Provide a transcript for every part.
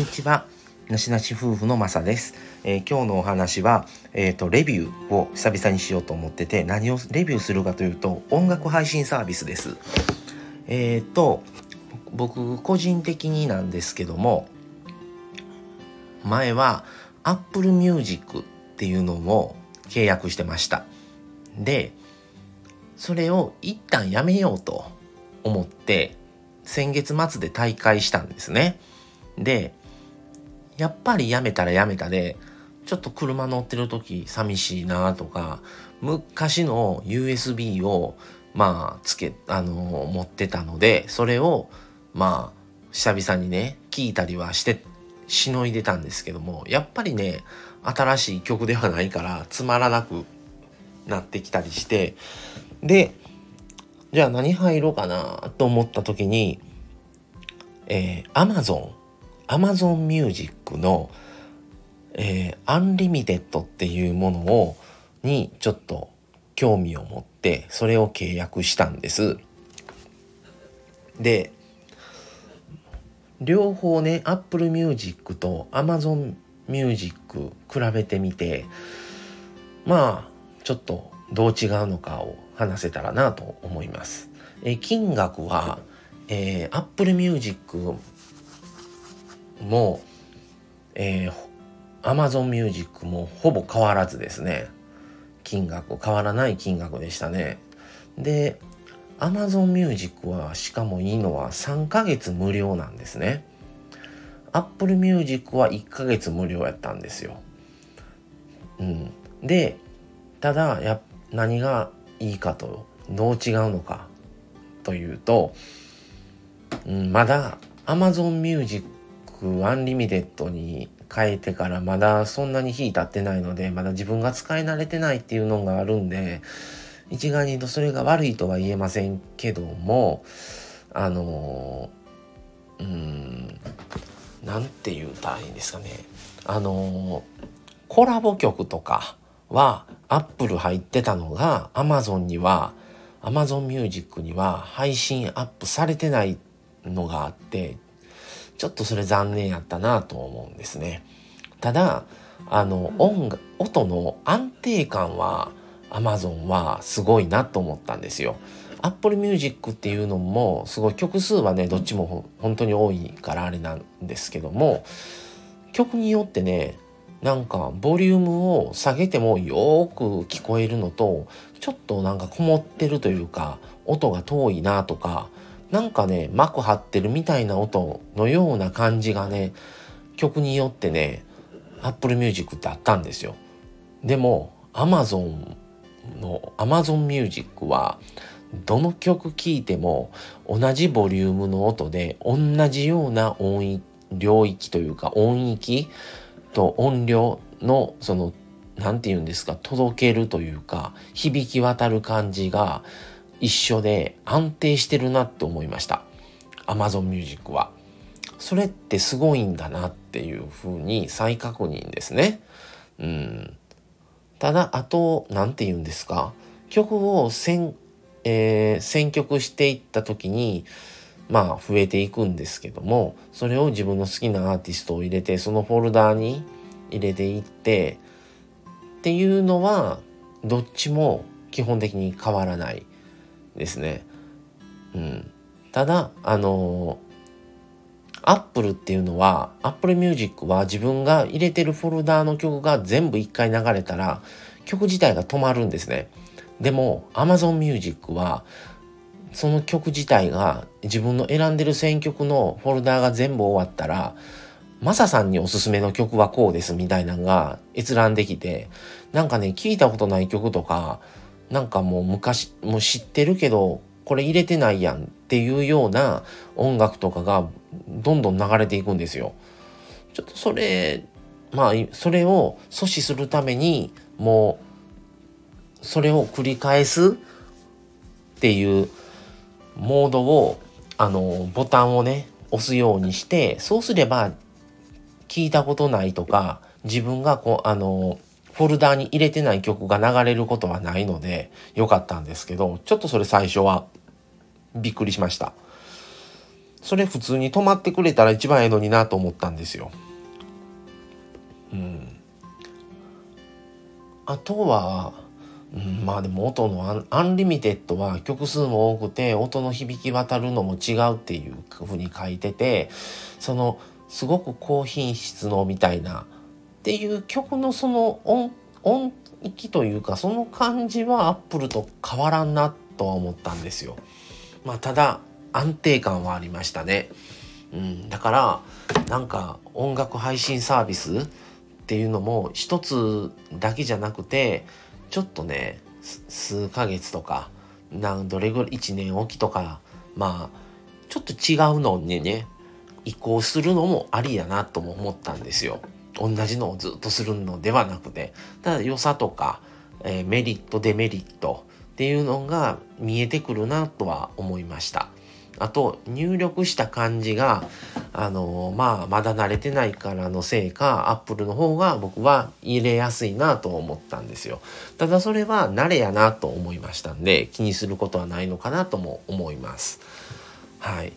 にちは。なしなし夫婦のまさです。えー、今日のお話は、え、ー、と、レビューを久々にしようと思ってて、何をレビューするかというと、音楽配信サービスです。えっ、ー、と、僕、個人的になんですけども、前は Apple Music っていうのを契約してました。で、それを一旦やめようと思って、先月末で大会したんですね。で、やっぱりやめたらやめたで、ちょっと車乗ってる時寂しいなとか、昔の USB をまあつけ、あの持ってたので、それをまあ久々にね、聞いたりはしてしのいでたんですけども、やっぱりね、新しい曲ではないからつまらなくなってきたりして、で、じゃあ何入ろうかなと思った時に、えー、Amazon、Amazon Music の、えー、 Unlimited っていうものを、にちょっと興味を持って、それを契約したんです。で、両方ね、Apple Music と Amazon Music 比べてみて、まあ、ちょっとどう違うのかを話せたらなと思います。え金額は、えー、Apple Music も、えー、Amazon Music もほぼ変わらずですね。金額、変わらない金額でしたね。で、Amazon Music はしかもいいのは3ヶ月無料なんですね。Apple Music は1ヶ月無料やったんですよ。うん。で、ただ、や、何がいいかとどう違うのかというと、うん、まだ Amazon Music Unlimited に変えてからまだそんなに日経ってないのでまだ自分が使い慣れてないっていうのがあるんで一概に言うとそれが悪いとは言えませんけどもあのうんなんて言うたらいいんですかね。あのコラボ曲とかはアップル入ってたのが Amazon には Amazon Music には配信アップされてないのがあってちょっとそれ残念やったなと思うんですね。ただあの音楽音の安定感は Amazon はすごいなと思ったんですよ。Apple Music っていうのもすごい曲数はねどっちも本当に多いからあれなんですけども曲によってねなんかボリュームを下げてもよく聞こえるのとちょっとなんかこもってるというか音が遠いなとかなんかね膜張ってるみたいな音のような感じがね曲によってね Apple Music ってあったんですよ。でも Amazon の Amazon Music はどの曲聴いても同じボリュームの音で同じような音域領域というか音域と音量のその何て言うんですか届けるというか響き渡る感じが一緒で安定してるなって思いました。Amazon Music は。それってすごいんだなっていうふうに再確認ですね。うん。ただあと何て言うんですか。曲を選,、えー、選曲していった時にまあ増えていくんですけどもそれを自分の好きなアーティストを入れてそのフォルダーに入れていってっていうのはどっちも基本的に変わらない。ですね。うん、ただあのアップルっていうのはアップルミュージックは自分が入れてるフォルダーの曲が全部一回流れたら曲自体が止まるんですね。でも Amazon Music はその曲自体が自分の選んでる選曲のフォルダーが全部終わったらマサさんにおすすめの曲はこうですみたいなのが閲覧できてなんかね聞いたことない曲とかなんかもう昔もう知ってるけどこれ入れてないやんっていうような音楽とかがどんどん流れていくんですよ。ちょっとそれまあそれを阻止するためにもうそれを繰り返すっていうモードをあのボタンをね押すようにしてそうすれば聞いたことないとか自分がこうあのフォルダーに入れてない曲が流れることはないのでよかったんですけどちょっとそれ最初はびっくりしましたそれ普通に止まってくれたら一番ええのになと思ったんですよ。うん。あとは、うん、まあでも音の Unlimited は曲数も多くて音の響き渡るのも違うっていうふうに書いててそのすごく高品質のみたいなっていう曲のその音音域というかその感じはアップルと変わらんなとは思ったんですよ。まあただ安定感はありましたね。うん、だからなんか音楽配信サービスっていうのも一つだけじゃなくてちょっとね数ヶ月とかなんどれぐらい1年おきとかまあちょっと違うのにね移行するのもありやなとも思ったんですよ。同じのをずっとするのではなくてただ良さとか、えー、メリットデメリットっていうのが見えてくるなとは思いました。あと入力した感じがあのまあまだ慣れてないからのせいかアップルの方が僕は入れやすいなと思ったんですよ。ただそれは慣れやなと思いましたんで気にすることはないのかなとも思います。はい。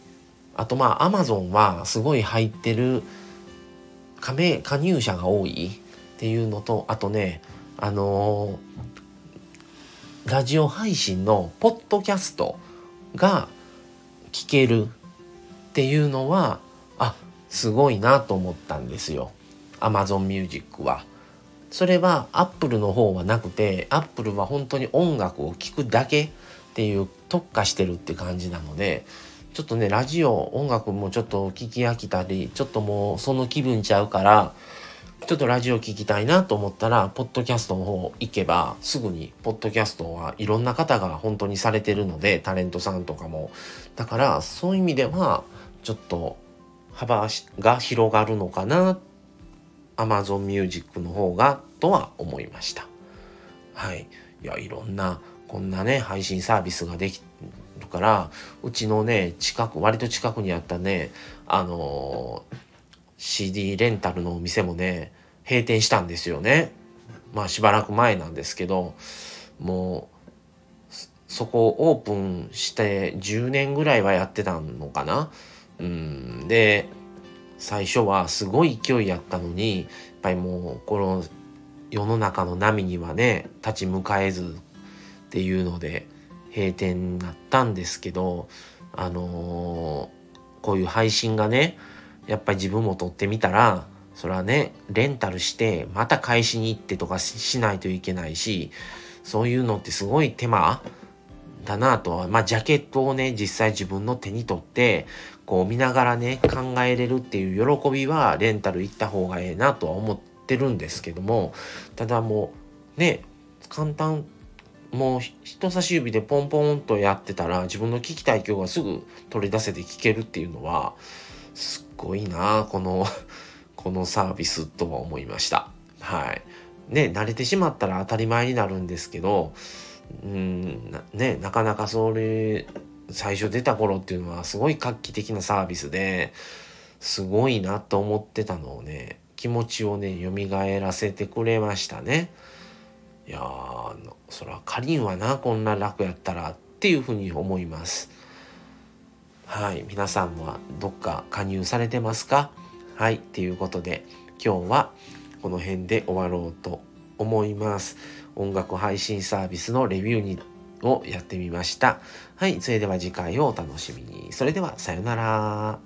あとまあアマゾンはすごい入ってる加盟加入者が多いっていうのとあとねあのー、ラジオ配信のポッドキャストが聞けるっていうのはあすごいなと思ったんですよ Amazon Music は。それは Apple の方はなくて Apple は本当に音楽を聴くだけっていう特化してるって感じなのでちょっとねラジオ音楽もちょっと聞き飽きたりちょっともうその気分ちゃうからちょっとラジオ聞きたいなと思ったら、ポッドキャストの方行けば、すぐに、ポッドキャストはいろんな方が本当にされてるので、タレントさんとかも。だから、そういう意味では、ちょっと幅が広がるのかな、Amazon Music の方が、とは思いました。はい。いや、いろんな、こんなね、配信サービスができるから、うちのね、近く、割と近くにあったね、あのー CD レンタルのお店もね、閉店したんですよね。まあしばらく前なんですけど、もう、そこオープンして10年ぐらいはやってたのかな。うん、で、最初はすごい勢いやったのに、やっぱりもうこの世の中の波にはね、立ち向かえずっていうので閉店になったんですけど、あのー、こういう配信がね、やっぱり自分も撮ってみたら、それはね、レンタルして、また返しに行ってとかしないといけないし、そういうのってすごい手間だなとは、まあ、ジャケットをね、実際自分の手に取って、こう見ながらね、考えれるっていう喜びは、レンタル行った方がええなとは思ってるんですけども、ただもう、ね、簡単、もう人差し指でポンポンとやってたら、自分の聞きたい曲がすぐ取り出せて聞けるっていうのは、すっごいなこの このサービスとは思いました。はい。ね、慣れてしまったら当たり前になるんですけど、うんね、なかなかそれ、最初出た頃っていうのはすごい画期的なサービスで、すごいなと思ってたのをね、気持ちをね、蘇らせてくれましたね。いやー、そら、かりんはな、こんな楽やったらっていうふうに思います。はい、皆さんはどっか加入されてますか？はい、ということで今日はこの辺で終わろうと思います。音楽配信サービスのレビューにをやってみました。はい、それでは次回をお楽しみに。それではさようなら。